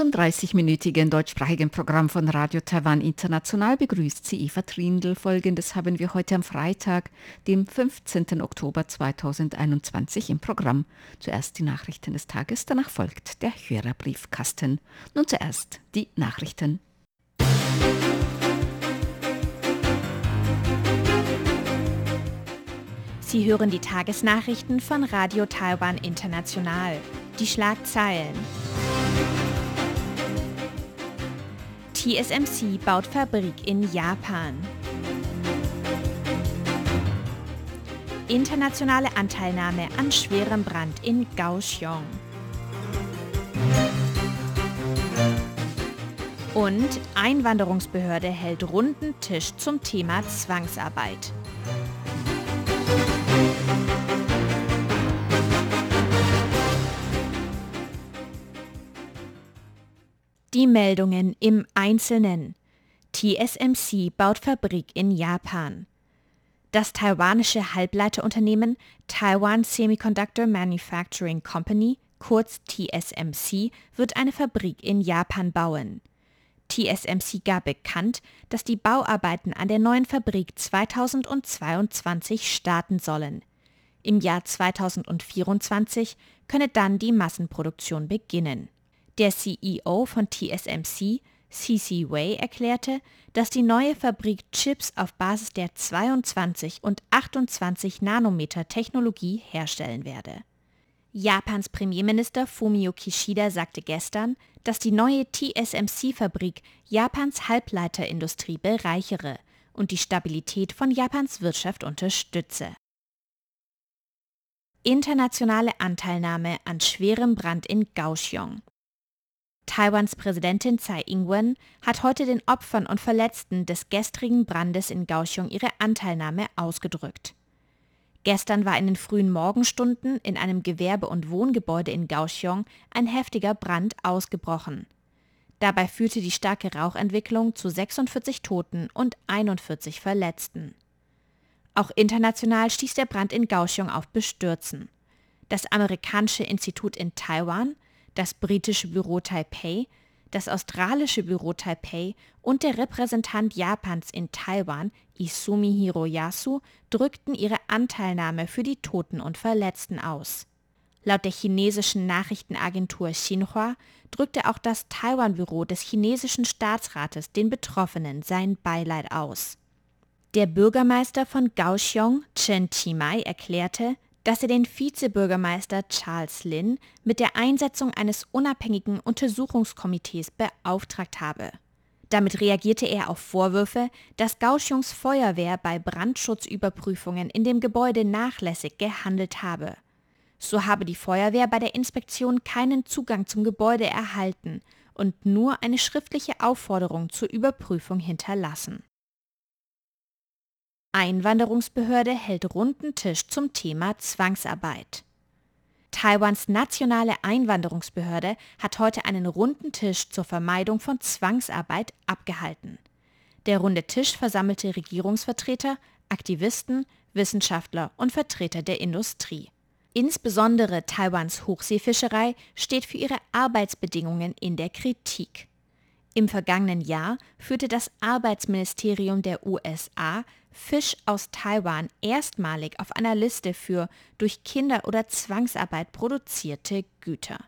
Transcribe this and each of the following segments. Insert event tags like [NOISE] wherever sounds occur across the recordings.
Zum 30-minütigen deutschsprachigen Programm von Radio Taiwan International begrüßt sie Eva Trindl. Folgendes haben wir heute am Freitag, dem 15. Oktober 2021 im Programm. Zuerst die Nachrichten des Tages, danach folgt der Hörerbriefkasten. Nun zuerst die Nachrichten. Sie hören die Tagesnachrichten von Radio Taiwan International. Die Schlagzeilen. TSMC baut Fabrik in Japan. Internationale Anteilnahme an schwerem Brand in Kaohsiung. Und Einwanderungsbehörde hält runden Tisch zum Thema Zwangsarbeit. Die Meldungen im Einzelnen. TSMC baut Fabrik in Japan. Das taiwanische Halbleiterunternehmen Taiwan Semiconductor Manufacturing Company, kurz TSMC, wird eine Fabrik in Japan bauen. TSMC gab bekannt, dass die Bauarbeiten an der neuen Fabrik 2022 starten sollen. Im Jahr 2024 könne dann die Massenproduktion beginnen. Der CEO von TSMC, CC Wei, erklärte, dass die neue Fabrik Chips auf Basis der 22 und 28 Nanometer Technologie herstellen werde. Japans Premierminister Fumio Kishida sagte gestern, dass die neue TSMC-Fabrik Japans Halbleiterindustrie bereichere und die Stabilität von Japans Wirtschaft unterstütze. Internationale Anteilnahme an schwerem Brand in Kaohsiung. Taiwans Präsidentin Tsai Ing-wen hat heute den Opfern und Verletzten des gestrigen Brandes in Kaohsiung ihre Anteilnahme ausgedrückt. Gestern war in den frühen Morgenstunden in einem Gewerbe- und Wohngebäude in Kaohsiung ein heftiger Brand ausgebrochen. Dabei führte die starke Rauchentwicklung zu 46 Toten und 41 Verletzten. Auch international stieß der Brand in Kaohsiung auf Bestürzen. Das amerikanische Institut in Taiwan das britische Büro Taipei, das australische Büro Taipei und der Repräsentant Japans in Taiwan, Isumi Hiroyasu, drückten ihre Anteilnahme für die Toten und Verletzten aus. Laut der chinesischen Nachrichtenagentur Xinhua drückte auch das Taiwan-Büro des chinesischen Staatsrates den Betroffenen sein Beileid aus. Der Bürgermeister von Kaohsiung, Chen Chimai, erklärte, dass er den Vizebürgermeister Charles Lin mit der Einsetzung eines unabhängigen Untersuchungskomitees beauftragt habe. Damit reagierte er auf Vorwürfe, dass Kaohsiungs Feuerwehr bei Brandschutzüberprüfungen in dem Gebäude nachlässig gehandelt habe. So habe die Feuerwehr bei der Inspektion keinen Zugang zum Gebäude erhalten und nur eine schriftliche Aufforderung zur Überprüfung hinterlassen. Einwanderungsbehörde hält runden Tisch zum Thema Zwangsarbeit. Taiwans nationale Einwanderungsbehörde hat heute einen runden Tisch zur Vermeidung von Zwangsarbeit abgehalten. Der runde Tisch versammelte Regierungsvertreter, Aktivisten, Wissenschaftler und Vertreter der Industrie. Insbesondere Taiwans Hochseefischerei steht für ihre Arbeitsbedingungen in der Kritik. Im vergangenen Jahr führte das Arbeitsministerium der USA Fisch aus Taiwan erstmalig auf einer Liste für durch Kinder- oder Zwangsarbeit produzierte Güter.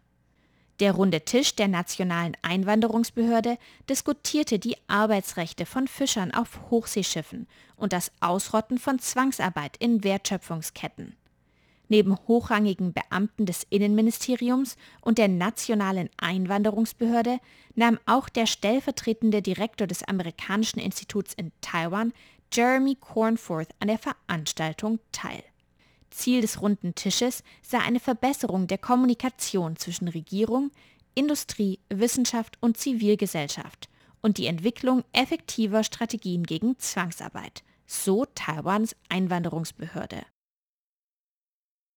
Der runde Tisch der Nationalen Einwanderungsbehörde diskutierte die Arbeitsrechte von Fischern auf Hochseeschiffen und das Ausrotten von Zwangsarbeit in Wertschöpfungsketten. Neben hochrangigen Beamten des Innenministeriums und der Nationalen Einwanderungsbehörde nahm auch der stellvertretende Direktor des amerikanischen Instituts in Taiwan, Jeremy Cornforth, an der Veranstaltung teil. Ziel des runden Tisches sei eine Verbesserung der Kommunikation zwischen Regierung, Industrie, Wissenschaft und Zivilgesellschaft und die Entwicklung effektiver Strategien gegen Zwangsarbeit, so Taiwans Einwanderungsbehörde.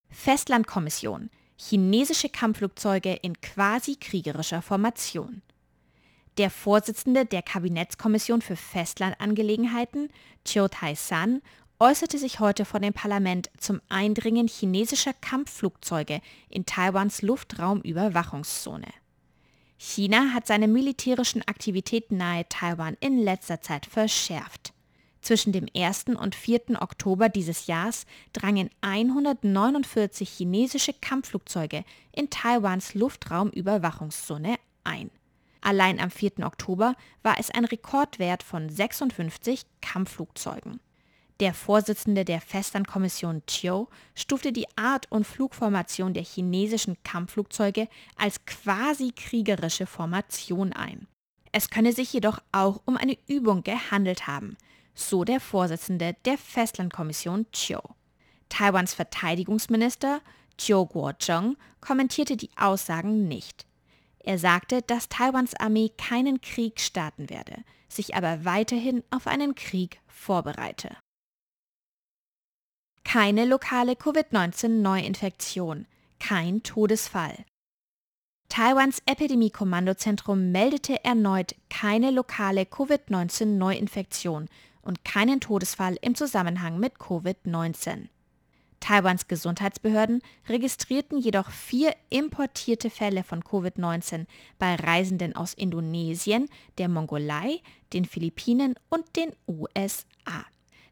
Festlandkommission. Chinesische Kampfflugzeuge in quasi kriegerischer Formation. Der Vorsitzende der Kabinettskommission für Festlandangelegenheiten, Chiu Tai-san, äußerte sich heute vor dem Parlament zum Eindringen chinesischer Kampfflugzeuge in Taiwans Luftraumüberwachungszone. China hat seine militärischen Aktivitäten nahe Taiwan in letzter Zeit verschärft. Zwischen dem 1. und 4. Oktober dieses Jahres drangen 149 chinesische Kampfflugzeuge in Taiwans Luftraumüberwachungszone ein. Allein am 4. Oktober war es ein Rekordwert von 56 Kampfflugzeugen. Der Vorsitzende der Festlandkommission Chiu stufte die Art und Flugformation der chinesischen Kampfflugzeuge als quasi kriegerische Formation ein. Es könne sich jedoch auch um eine Übung gehandelt haben, so der Vorsitzende der Festlandkommission Chiu. Taiwans Verteidigungsminister Chiu Kuo-cheng kommentierte die Aussagen nicht. Er sagte, dass Taiwans Armee keinen Krieg starten werde, sich aber weiterhin auf einen Krieg vorbereite keine lokale Covid-19-Neuinfektion, kein Todesfall. Taiwans Epidemie-Kommandozentrum meldete erneut keine lokale Covid-19-Neuinfektion und keinen Todesfall im Zusammenhang mit Covid-19. Taiwans Gesundheitsbehörden registrierten jedoch vier importierte Fälle von Covid-19 bei Reisenden aus Indonesien, der Mongolei, den Philippinen und den USA.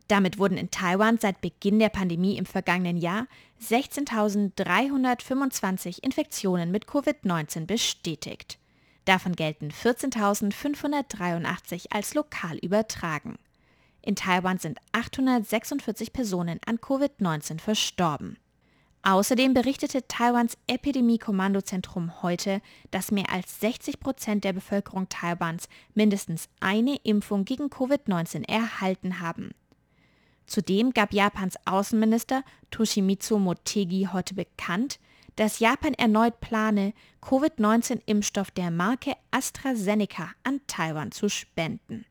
Damit wurden in Taiwan seit Beginn der Pandemie im vergangenen Jahr 16.325 Infektionen mit Covid-19 bestätigt. Davon gelten 14.583 als lokal übertragen. In Taiwan sind 846 Personen an Covid-19 verstorben. Außerdem berichtete Taiwans Epidemie-Kommandozentrum heute, dass mehr als 60 Prozent der Bevölkerung Taiwans mindestens eine Impfung gegen Covid-19 erhalten haben. Zudem gab Japans Außenminister Toshimitsu Motegi heute bekannt, dass Japan erneut plane, Covid-19-Impfstoff der Marke AstraZeneca an Taiwan zu spenden.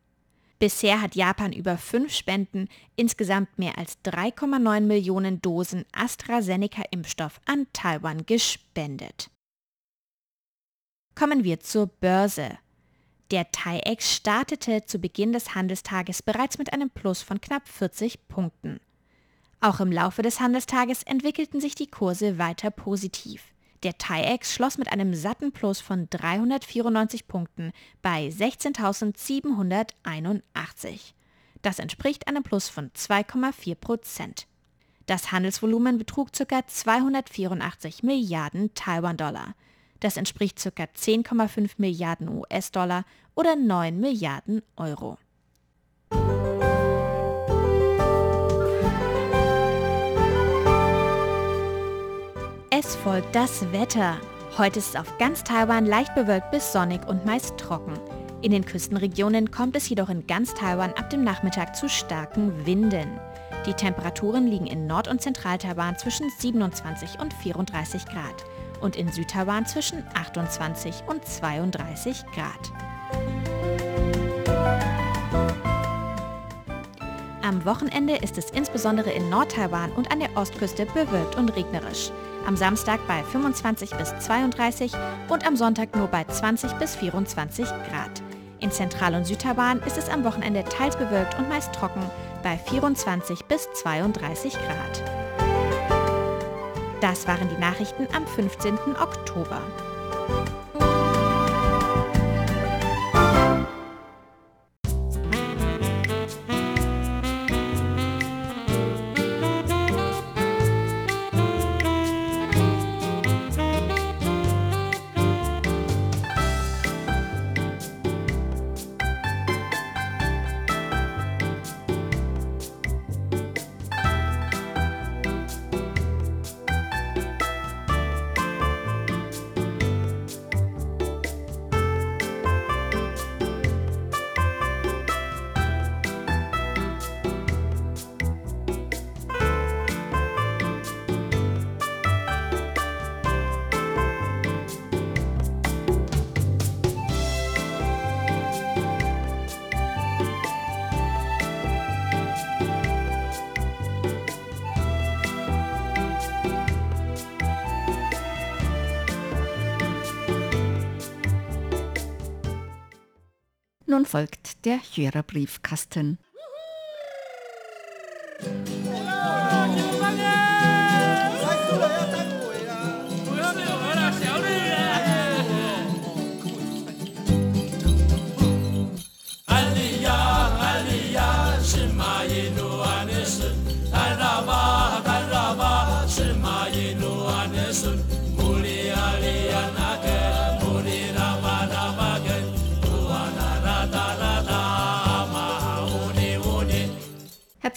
Bisher hat Japan über fünf Spenden insgesamt mehr als 3,9 Millionen Dosen AstraZeneca-Impfstoff an Taiwan gespendet. Kommen wir zur Börse. Der TAIEX startete zu Beginn des Handelstages bereits mit einem Plus von knapp 40 Punkten. Auch im Laufe des Handelstages entwickelten sich die Kurse weiter positiv. Der TAIEX schloss mit einem satten Plus von 394 Punkten bei 16.781. Das entspricht einem Plus von 2,4 Prozent. Das Handelsvolumen betrug ca. 284 Milliarden Taiwan-Dollar. Das entspricht ca. 10,5 Milliarden US-Dollar oder 9 Milliarden Euro. Es folgt das Wetter. Heute ist es auf ganz Taiwan leicht bewölkt bis sonnig und meist trocken. In den Küstenregionen kommt es jedoch in ganz Taiwan ab dem Nachmittag zu starken Winden. Die Temperaturen liegen in Nord- und Zentral-Taiwan zwischen 27 und 34 Grad und in Südtaiwan zwischen 28 und 32 Grad. Am Wochenende ist es insbesondere in Nordtaiwan und an der Ostküste bewölkt und regnerisch. Am Samstag bei 25 bis 32 und am Sonntag nur bei 20 bis 24 Grad. In Zentral- und Südtaiwan ist es am Wochenende teils bewölkt und meist trocken bei 24 bis 32 Grad. Das waren die Nachrichten am 15. Oktober. Nun folgt der Hörerbriefkasten.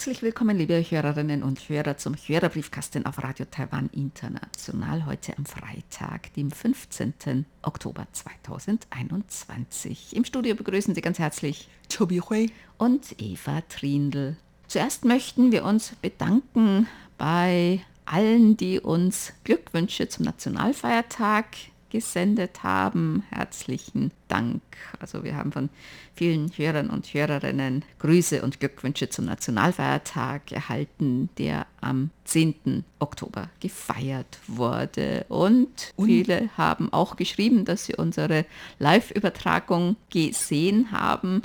Herzlich willkommen, liebe Hörerinnen und Hörer, zum Hörerbriefkasten auf Radio Taiwan International heute am Freitag, dem 15. Oktober 2021. Im Studio begrüßen Sie ganz herzlich Tobi Hui und Eva Trindl. Zuerst möchten wir uns bedanken bei allen, die uns Glückwünsche zum Nationalfeiertag gesendet haben. Herzlichen Dank. Also wir haben von vielen Hörern und Hörerinnen Grüße und Glückwünsche zum Nationalfeiertag erhalten, der am 10. Oktober gefeiert wurde. Und, und viele haben auch geschrieben, dass sie unsere Live-Übertragung gesehen haben.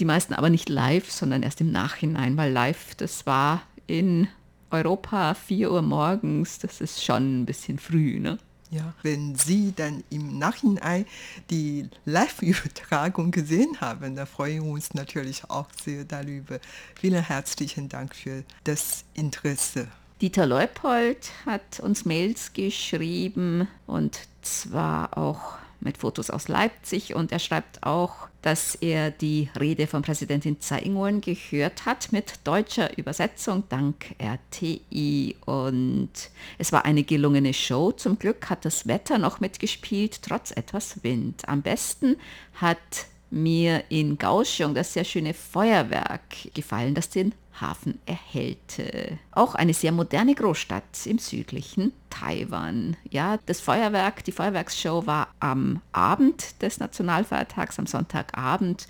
Die meisten aber nicht live, sondern erst im Nachhinein, weil live, das war in Europa 4 Uhr morgens, das ist schon ein bisschen früh. Ne? Ja, wenn Sie dann im Nachhinein die Live-Übertragung gesehen haben, dann freuen wir uns natürlich auch sehr darüber. Vielen herzlichen Dank für das Interesse. Dieter Leupold hat uns Mails geschrieben und zwar auch mit Fotos aus Leipzig und er schreibt auch, dass er die Rede von Präsidentin Tsai Ing-wen gehört hat mit deutscher Übersetzung dank RTI und es war eine gelungene Show. Zum Glück hat das Wetter noch mitgespielt, trotz etwas Wind. Am besten hat mir in Kaohsiung das sehr schöne Feuerwerk gefallen, das den Hafen erhellte. Auch eine sehr moderne Großstadt im südlichen Taiwan. Ja, das Feuerwerk, die Feuerwerksshow war am Abend des Nationalfeiertags, am Sonntagabend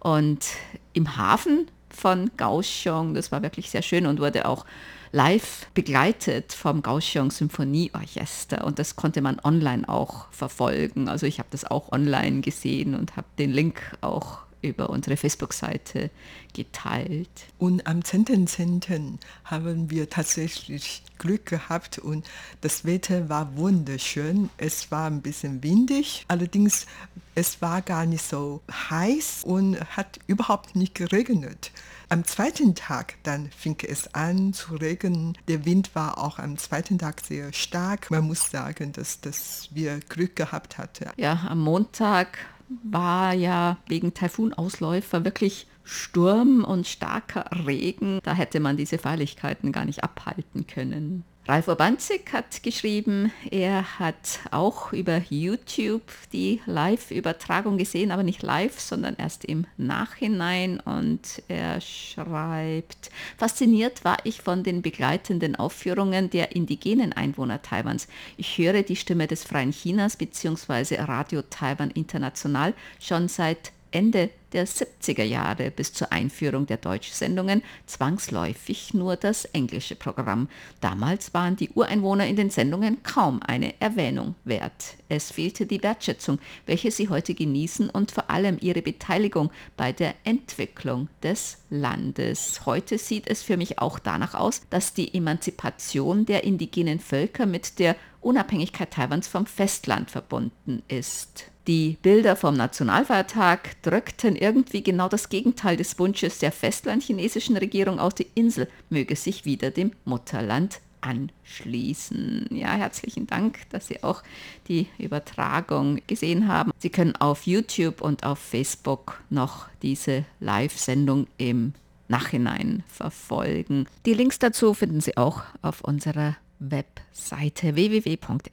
und im Hafen von Kaohsiung. Das war wirklich sehr schön und wurde auch live begleitet vom Kaohsiung Symphonieorchester und das konnte man online auch verfolgen. Also ich habe das auch online gesehen und habe den Link auch über unsere Facebook-Seite geteilt. Und am 10.10. .10. haben wir tatsächlich Glück gehabt und das Wetter war wunderschön. Es war ein bisschen windig, allerdings es war gar nicht so heiß und hat überhaupt nicht geregnet. Am zweiten Tag dann fing es an zu regnen. Der Wind war auch am zweiten Tag sehr stark. Man muss sagen, dass, dass wir Glück gehabt hatten. Ja, am Montag war ja wegen Taifunausläufer wirklich Sturm und starker Regen. Da hätte man diese Feierlichkeiten gar nicht abhalten können. Ralf Urbanzig hat geschrieben, er hat auch über YouTube die Live-Übertragung gesehen, aber nicht live, sondern erst im Nachhinein. Und er schreibt, fasziniert war ich von den begleitenden Aufführungen der indigenen Einwohner Taiwans. Ich höre die Stimme des Freien Chinas bzw. Radio Taiwan International schon seit Ende der 70er Jahre bis zur Einführung der Deutschsendungen zwangsläufig nur das englische Programm. Damals waren die Ureinwohner in den Sendungen kaum eine Erwähnung wert. Es fehlte die Wertschätzung, welche sie heute genießen und vor allem ihre Beteiligung bei der Entwicklung des Landes. Heute sieht es für mich auch danach aus, dass die Emanzipation der indigenen Völker mit der Unabhängigkeit Taiwans vom Festland verbunden ist. Die Bilder vom Nationalfeiertag drückten irgendwie genau das Gegenteil des Wunsches der festlandchinesischen Regierung aus, die Insel möge sich wieder dem Mutterland anschließen. Ja, herzlichen Dank, dass Sie auch die Übertragung gesehen haben. Sie können auf YouTube und auf Facebook noch diese Live-Sendung im Nachhinein verfolgen. Die Links dazu finden Sie auch auf unserer Webseite www.rti.org.tv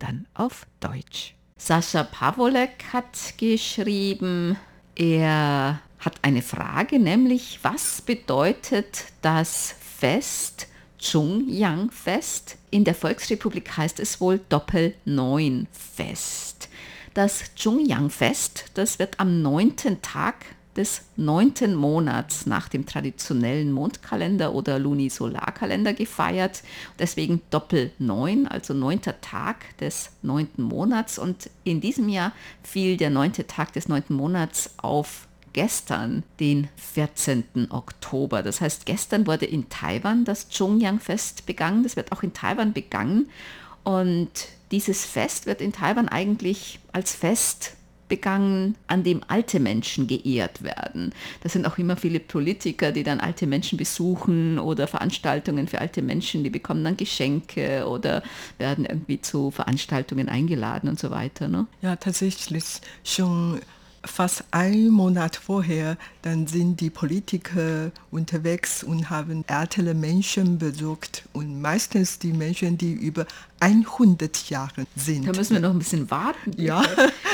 dann auf Deutsch. Sascha Pavolek hat geschrieben, er hat eine Frage, nämlich was bedeutet das Fest Zhongyang-Fest? In der Volksrepublik heißt es wohl Doppel-Neun-Fest. Das Zhongyang-Fest, das wird am neunten Tag des neunten Monats nach dem traditionellen Mondkalender oder Lunisolarkalender gefeiert. Deswegen Doppel 9, also neunter Tag des neunten Monats. Und in diesem Jahr fiel der neunte Tag des neunten Monats auf gestern, den 14. Oktober. Das heißt, gestern wurde in Taiwan das Zhongyang-Fest begangen. Das wird auch in Taiwan begangen. Und dieses Fest wird in Taiwan eigentlich als Fest begangen, an dem alte Menschen geehrt werden. Das sind auch immer viele Politiker, die dann alte Menschen besuchen oder Veranstaltungen für alte Menschen, die bekommen dann Geschenke oder werden irgendwie zu Veranstaltungen eingeladen und so weiter. Ne? Ja, tatsächlich schon fast ein Monat vorher, dann sind die Politiker unterwegs und haben ältere Menschen besucht und meistens die Menschen, die über 100 Jahre sind. Da müssen wir noch ein bisschen warten. Ja. [LAUGHS]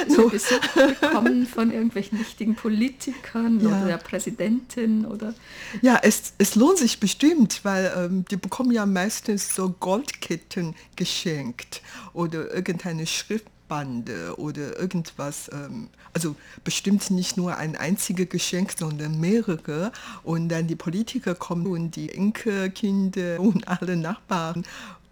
So Besuch bekommen von irgendwelchen wichtigen Politikern ja. oder der Präsidentin oder. Ja, es, es lohnt sich bestimmt, weil ähm, die bekommen ja meistens so Goldketten geschenkt oder irgendeine Schrift Bande oder irgendwas, ähm, also bestimmt nicht nur ein einziges Geschenk, sondern mehrere. Und dann die Politiker kommen und die Enkelkinder und alle Nachbarn.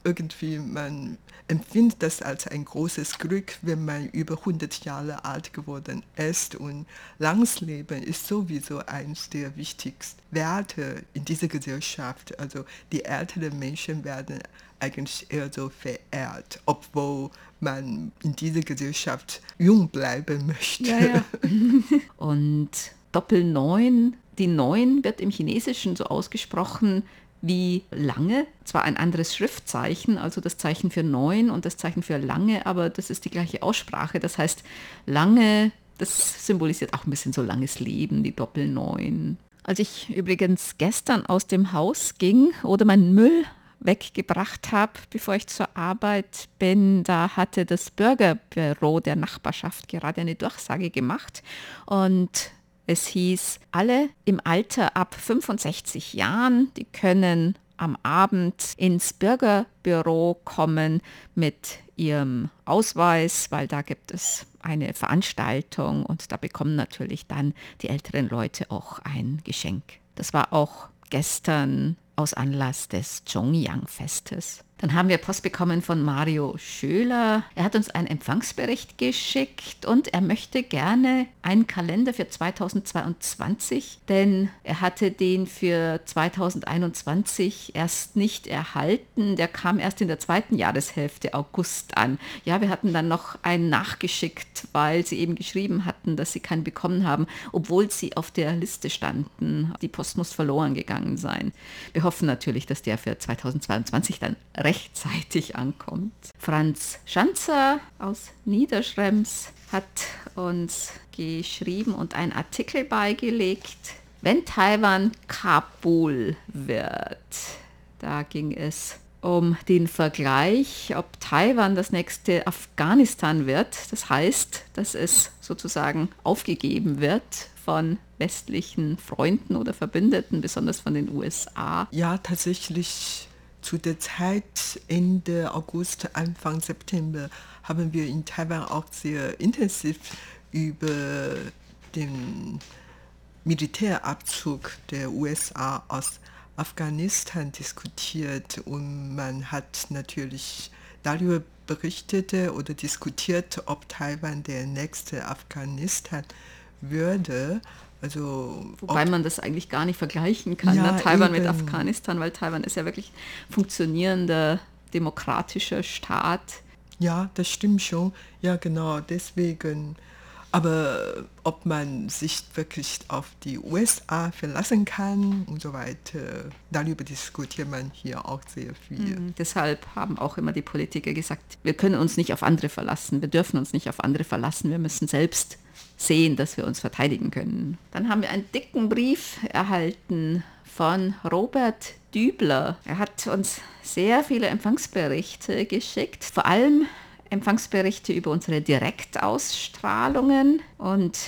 Irgendwie, man empfindet das als ein großes Glück, wenn man über 100 Jahre alt geworden ist. Und langes Leben ist sowieso eines der wichtigsten Werte in dieser Gesellschaft. Also die älteren Menschen werden eigentlich eher so verehrt, obwohl man in dieser Gesellschaft jung bleiben möchte. Ja, ja. [LAUGHS] Und Doppel 9, die 9 wird im Chinesischen so ausgesprochen wie lange, zwar ein anderes Schriftzeichen, also das Zeichen für 9 und das Zeichen für lange, aber das ist die gleiche Aussprache. Das heißt, lange, das symbolisiert auch ein bisschen so langes Leben, die Doppel 9. Als ich übrigens gestern aus dem Haus ging oder meinen Müll weggebracht habe, bevor ich zur Arbeit bin, da hatte das Bürgerbüro der Nachbarschaft gerade eine Durchsage gemacht und es hieß, alle im Alter ab 65 Jahren, die können am Abend ins Bürgerbüro kommen mit ihrem Ausweis, weil da gibt es eine Veranstaltung und da bekommen natürlich dann die älteren Leute auch ein Geschenk. Das war auch gestern aus Anlass des Zhongyang-Festes. Dann haben wir Post bekommen von Mario Schöler. Er hat uns einen Empfangsbericht geschickt und er möchte gerne einen Kalender für 2022, denn er hatte den für 2021 erst nicht erhalten. Der kam erst in der zweiten Jahreshälfte August an. Ja, wir hatten dann noch einen nachgeschickt, weil sie eben geschrieben hatten, dass sie keinen bekommen haben, obwohl sie auf der Liste standen. Die Post muss verloren gegangen sein. Wir hoffen natürlich, dass der für 2022 dann rechtzeitig ankommt. Franz Schanzer aus Niederschrems hat uns geschrieben und einen Artikel beigelegt, wenn Taiwan Kabul wird. Da ging es um den Vergleich, ob Taiwan das nächste Afghanistan wird. Das heißt, dass es sozusagen aufgegeben wird von westlichen Freunden oder Verbündeten, besonders von den USA. Ja, tatsächlich zu der Zeit Ende August, Anfang September haben wir in Taiwan auch sehr intensiv über den Militärabzug der USA aus Afghanistan diskutiert. Und man hat natürlich darüber berichtet oder diskutiert, ob Taiwan der nächste Afghanistan würde. Also, Wobei man das eigentlich gar nicht vergleichen kann, ja, ne? Taiwan eben. mit Afghanistan, weil Taiwan ist ja wirklich funktionierender demokratischer Staat. Ja, das stimmt schon. Ja, genau. Deswegen. Aber ob man sich wirklich auf die USA verlassen kann und so weiter, darüber diskutiert man hier auch sehr viel. Mhm. Deshalb haben auch immer die Politiker gesagt, wir können uns nicht auf andere verlassen, wir dürfen uns nicht auf andere verlassen, wir müssen selbst sehen, dass wir uns verteidigen können. Dann haben wir einen dicken Brief erhalten von Robert Dübler. Er hat uns sehr viele Empfangsberichte geschickt, vor allem Empfangsberichte über unsere Direktausstrahlungen und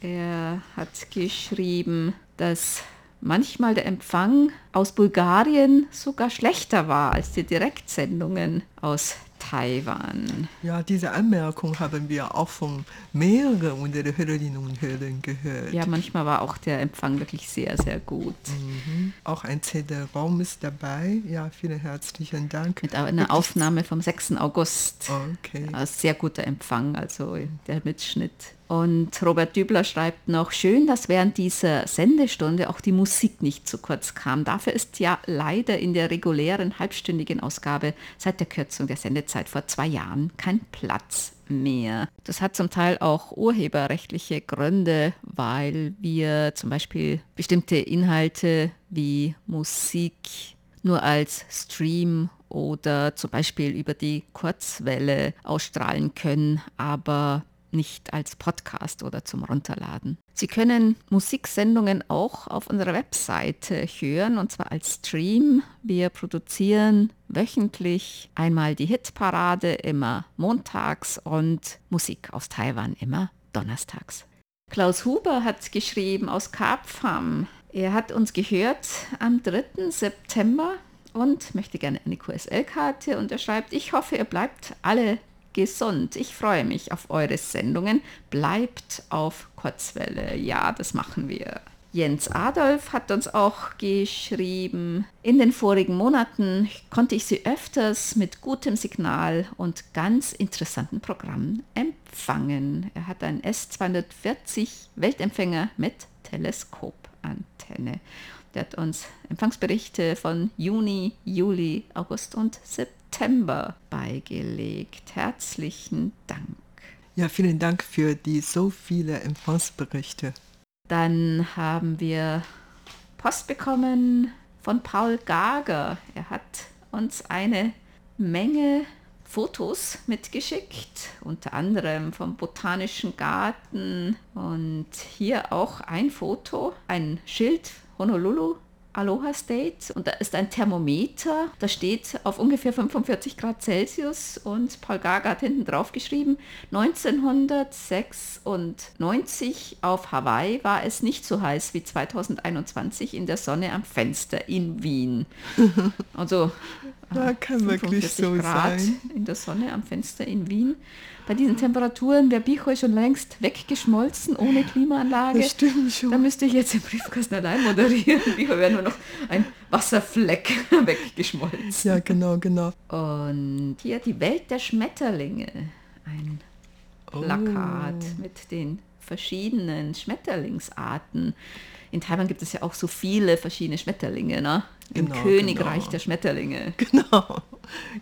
er hat geschrieben, dass manchmal der Empfang aus Bulgarien sogar schlechter war als die Direktsendungen aus Taiwan. Ja, diese Anmerkung haben wir auch von mehreren unserer Hörerinnen und Hörern gehört. Ja, manchmal war auch der Empfang wirklich sehr, sehr gut. Mhm. Auch ein CD-Raum ist dabei. Ja, vielen herzlichen Dank. Mit einer Aufnahme vom 6. August. Okay. Ja, sehr guter Empfang, also der Mitschnitt. Und Robert Dübler schreibt noch, schön, dass während dieser Sendestunde auch die Musik nicht zu kurz kam. Dafür ist ja leider in der regulären halbstündigen Ausgabe seit der Kürzung der Sendezeit vor zwei Jahren kein Platz mehr. Das hat zum Teil auch urheberrechtliche Gründe, weil wir zum Beispiel bestimmte Inhalte wie Musik nur als Stream oder zum Beispiel über die Kurzwelle ausstrahlen können, aber nicht als Podcast oder zum Runterladen. Sie können Musiksendungen auch auf unserer Webseite hören und zwar als Stream. Wir produzieren wöchentlich einmal die Hitparade immer montags und Musik aus Taiwan immer donnerstags. Klaus Huber hat geschrieben aus Karpfam. Er hat uns gehört am 3. September und möchte gerne eine QSL-Karte und er schreibt, ich hoffe, ihr bleibt alle gesund. Ich freue mich auf eure Sendungen. Bleibt auf Kurzwelle. Ja, das machen wir. Jens Adolf hat uns auch geschrieben, in den vorigen Monaten konnte ich sie öfters mit gutem Signal und ganz interessanten Programmen empfangen. Er hat einen S240 Weltempfänger mit Teleskopantenne. Der hat uns Empfangsberichte von Juni, Juli, August und September September beigelegt. Herzlichen Dank. Ja, vielen Dank für die so viele Empfangsberichte. Dann haben wir Post bekommen von Paul Gager. Er hat uns eine Menge Fotos mitgeschickt, unter anderem vom Botanischen Garten und hier auch ein Foto, ein Schild Honolulu Aloha State und da ist ein Thermometer, da steht auf ungefähr 45 Grad Celsius und Paul Gaga hat hinten drauf geschrieben, 1996 auf Hawaii war es nicht so heiß wie 2021 in der Sonne am Fenster in Wien. [LAUGHS] Also ja, kann wirklich so Grad sein. in der Sonne am Fenster in Wien. Bei diesen Temperaturen wäre Bichoi schon längst weggeschmolzen ohne Klimaanlage. Das stimmt schon. Da müsste ich jetzt im Briefkasten allein moderieren. [LAUGHS] Bichoi wäre nur noch ein Wasserfleck [LAUGHS] weggeschmolzen. Ja, genau, genau. Und hier die Welt der Schmetterlinge. Ein Plakat Oh. mit den verschiedenen Schmetterlingsarten. In Taiwan gibt es ja auch so viele verschiedene Schmetterlinge, ne? Im Genau, Königreich genau. der Schmetterlinge. [LAUGHS] Genau.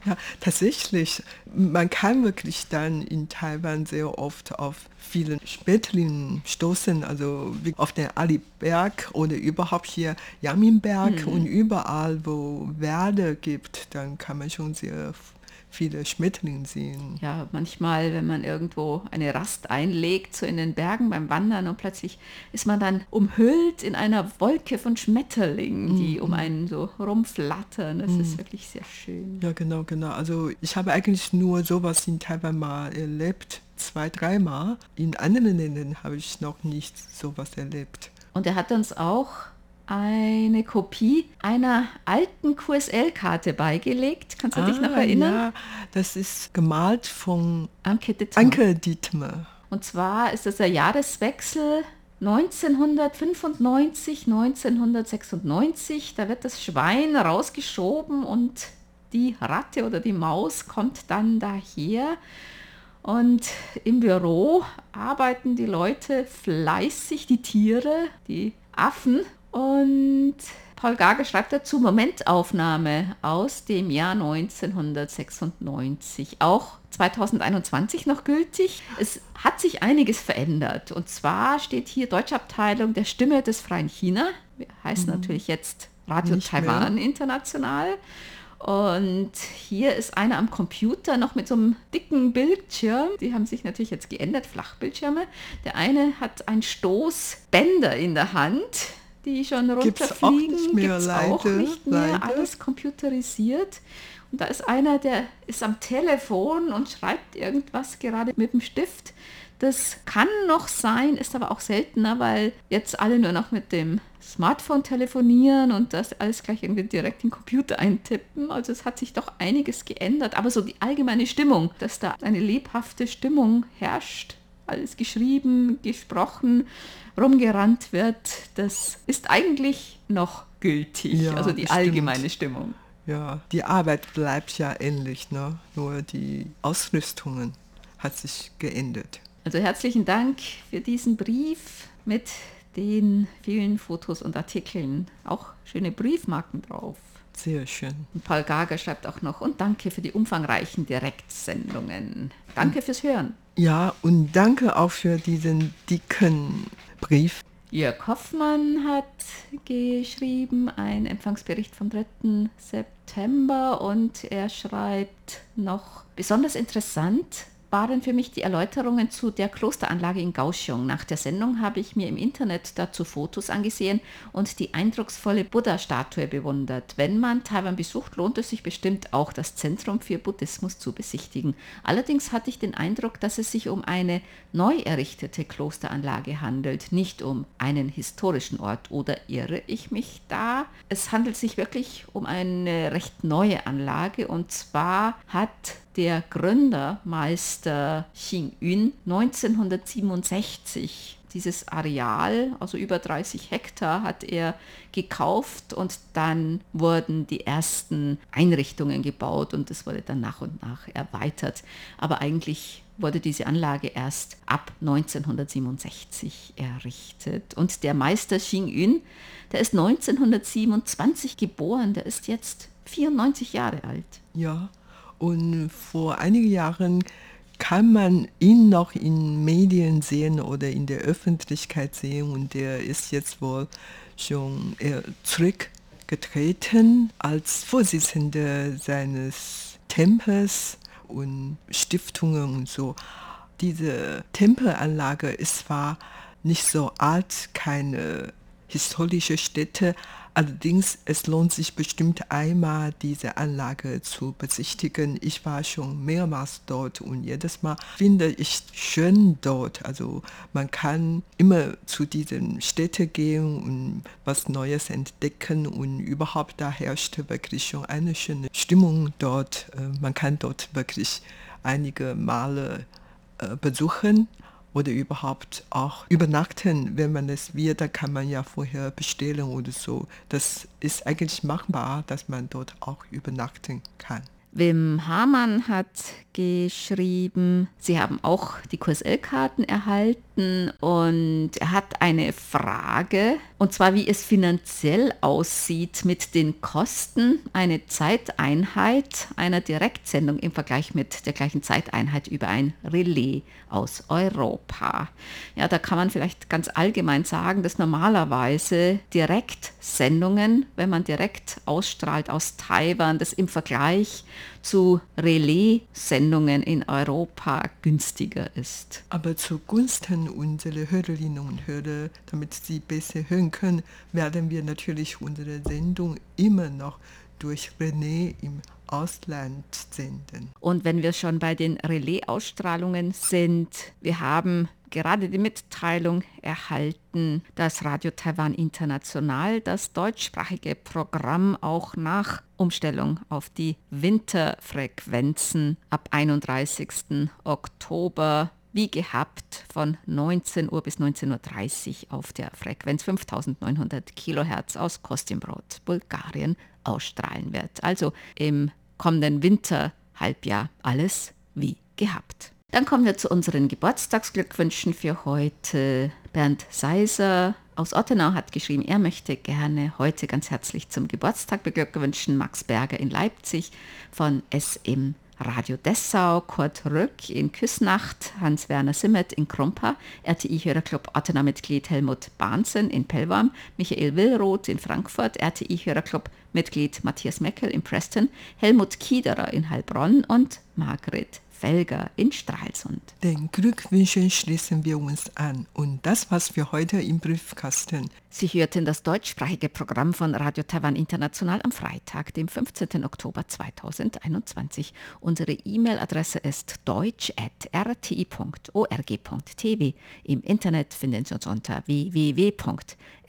Ja, tatsächlich. Man kann wirklich dann in Taiwan sehr oft auf viele Spätlinge stoßen, also auf den Ali-Berg oder überhaupt hier Yaminberg und überall, wo Werde gibt, dann kann man schon sehr viele Schmetterlinge sehen. Ja, manchmal, wenn man irgendwo eine Rast einlegt, so in den Bergen beim Wandern und plötzlich ist man dann umhüllt in einer Wolke von Schmetterlingen, die um einen so rumflattern. Das ist wirklich sehr schön. Ja, genau, genau. Also ich habe eigentlich nur sowas in Taiwan mal erlebt, zwei, dreimal. In anderen Ländern habe ich noch nicht sowas erlebt. Und er hat uns auch eine Kopie einer alten QSL-Karte beigelegt. Kannst du dich noch erinnern? Ah, Ja, das ist gemalt von Anke Dittmer. Anke Dietmar. Und zwar ist das der Jahreswechsel 1995, 1996. Da wird das Schwein rausgeschoben und die Ratte oder die Maus kommt dann daher. Und im Büro arbeiten die Leute fleißig, die Tiere, die Affen. Und Paul Gager schreibt dazu Momentaufnahme aus dem Jahr 1996. Auch 2021 noch gültig. Es hat sich einiges verändert. Und zwar steht hier Deutschabteilung der Stimme des Freien China. Heißt natürlich jetzt Radio Nicht mehr. Taiwan International. Und hier ist einer am Computer noch mit so einem dicken Bildschirm. Die haben sich natürlich jetzt geändert, Flachbildschirme. Der eine hat ein Stoßbänder in der Hand, die schon Gibt's auch runterfliegen. nicht mehr, auch nicht mehr. leider. Alles computerisiert. Und da ist einer, der ist am Telefon und schreibt irgendwas gerade mit dem Stift. Das kann noch sein, ist aber auch seltener, weil jetzt alle nur noch mit dem Smartphone telefonieren und das alles gleich irgendwie direkt in den Computer eintippen. Also es hat sich doch einiges geändert. Aber so die allgemeine Stimmung, dass da eine lebhafte Stimmung herrscht, alles geschrieben, gesprochen, rumgerannt wird, das ist eigentlich noch gültig. Ja, also die allgemeine Stimmung. Ja, die Arbeit bleibt ja ähnlich, ne? nur die Ausrüstungen hat sich geändert. Also herzlichen Dank für diesen Brief mit den vielen Fotos und Artikeln. Auch schöne Briefmarken drauf. Sehr schön. Und Paul Gager schreibt auch noch und danke für die umfangreichen Direktsendungen. Danke fürs Hören. Ja, und danke auch für diesen dicken Brief. Jörg Hoffmann hat geschrieben, ein Empfangsbericht vom 3. September und er schreibt noch besonders interessant, waren für mich die Erläuterungen zu der Klosteranlage in Kaohsiung. Nach der Sendung habe ich mir im Internet dazu Fotos angesehen und die eindrucksvolle Buddha-Statue bewundert. Wenn man Taiwan besucht, lohnt es sich bestimmt auch, das Zentrum für Buddhismus zu besichtigen. Allerdings hatte ich den Eindruck, dass es sich um eine neu errichtete Klosteranlage handelt, nicht um einen historischen Ort. Oder irre ich mich da? Es handelt sich wirklich um eine recht neue Anlage und zwar hat der Gründermeister Xing Yun 1967 dieses Areal, also über 30 Hektar, hat er gekauft und dann wurden die ersten Einrichtungen gebaut und es wurde dann nach und nach erweitert. Aber eigentlich wurde diese Anlage erst ab 1967 errichtet. Und der Meister Xing Yun, der ist 1927 geboren, der ist jetzt 94 Jahre alt. Ja, und vor einigen Jahren kann man ihn noch in Medien sehen oder in der Öffentlichkeit sehen und der ist jetzt wohl schon zurückgetreten als Vorsitzender seines Tempels und Stiftungen und so. Diese Tempelanlage ist zwar nicht so alt, keine historische Stätte, Allerdings, es lohnt sich bestimmt einmal, diese Anlage zu besichtigen. Ich war schon mehrmals dort und jedes Mal finde ich schön dort. Also man kann immer zu diesen Städten gehen und was Neues entdecken und überhaupt da herrscht wirklich schon eine schöne Stimmung dort. Äh, man kann dort wirklich einige Male äh, besuchen oder überhaupt auch übernachten, wenn man es will, da kann man ja vorher bestellen oder so. Das ist eigentlich machbar, dass man dort auch übernachten kann. Wim Hamann hat geschrieben, Sie haben auch die QSL-Karten erhalten und er hat eine Frage, und zwar wie es finanziell aussieht mit den Kosten, eine Zeiteinheit einer Direktsendung im Vergleich mit der gleichen Zeiteinheit über ein Relais aus Europa. Ja, da kann man vielleicht ganz allgemein sagen, dass normalerweise Direktsendungen, wenn man direkt ausstrahlt aus Taiwan, das im Vergleich zu Relais-Sendungen in Europa günstiger ist. Aber zugunsten unserer Hörerinnen und Hörer, damit sie besser hören können, werden wir natürlich unsere Sendung immer noch durch René im Ausland senden. Und wenn wir schon bei den Relais-Ausstrahlungen sind, wir haben gerade die Mitteilung erhalten, dass Radio Taiwan International das deutschsprachige Programm auch nach Umstellung auf die Winterfrequenzen ab 31. Oktober wie gehabt von 19 Uhr bis 19.30 Uhr auf der Frequenz 5900 Kilohertz aus Kostimbrod, Bulgarien, ausstrahlen wird. Also im kommenden Winterhalbjahr alles wie gehabt. Dann kommen wir zu unseren Geburtstagsglückwünschen für heute. Bernd Seiser aus Ottenau hat geschrieben, er möchte gerne heute ganz herzlich zum Geburtstag beglückwünschen. Max Berger in Leipzig von SM Radio Dessau, Kurt Rück in Küsnacht, Hans-Werner Simmet in Krumpa, RTI-Hörerclub Ottenau-Mitglied Helmut Bahnsen in Pellworm, Michael Willroth in Frankfurt, RTI-Hörerclub-Mitglied Matthias Meckel in Preston, Helmut Kiederer in Heilbronn. Und Margret Felger in Stralsund. Den Glückwünschen schließen wir uns an. Und das war's für heute im Briefkasten. Sie hörten das deutschsprachige Programm von Radio Taiwan International am Freitag, dem 15. Oktober 2021. Unsere E-Mail-Adresse ist deutsch.rti.org.tv. Im Internet finden Sie uns unter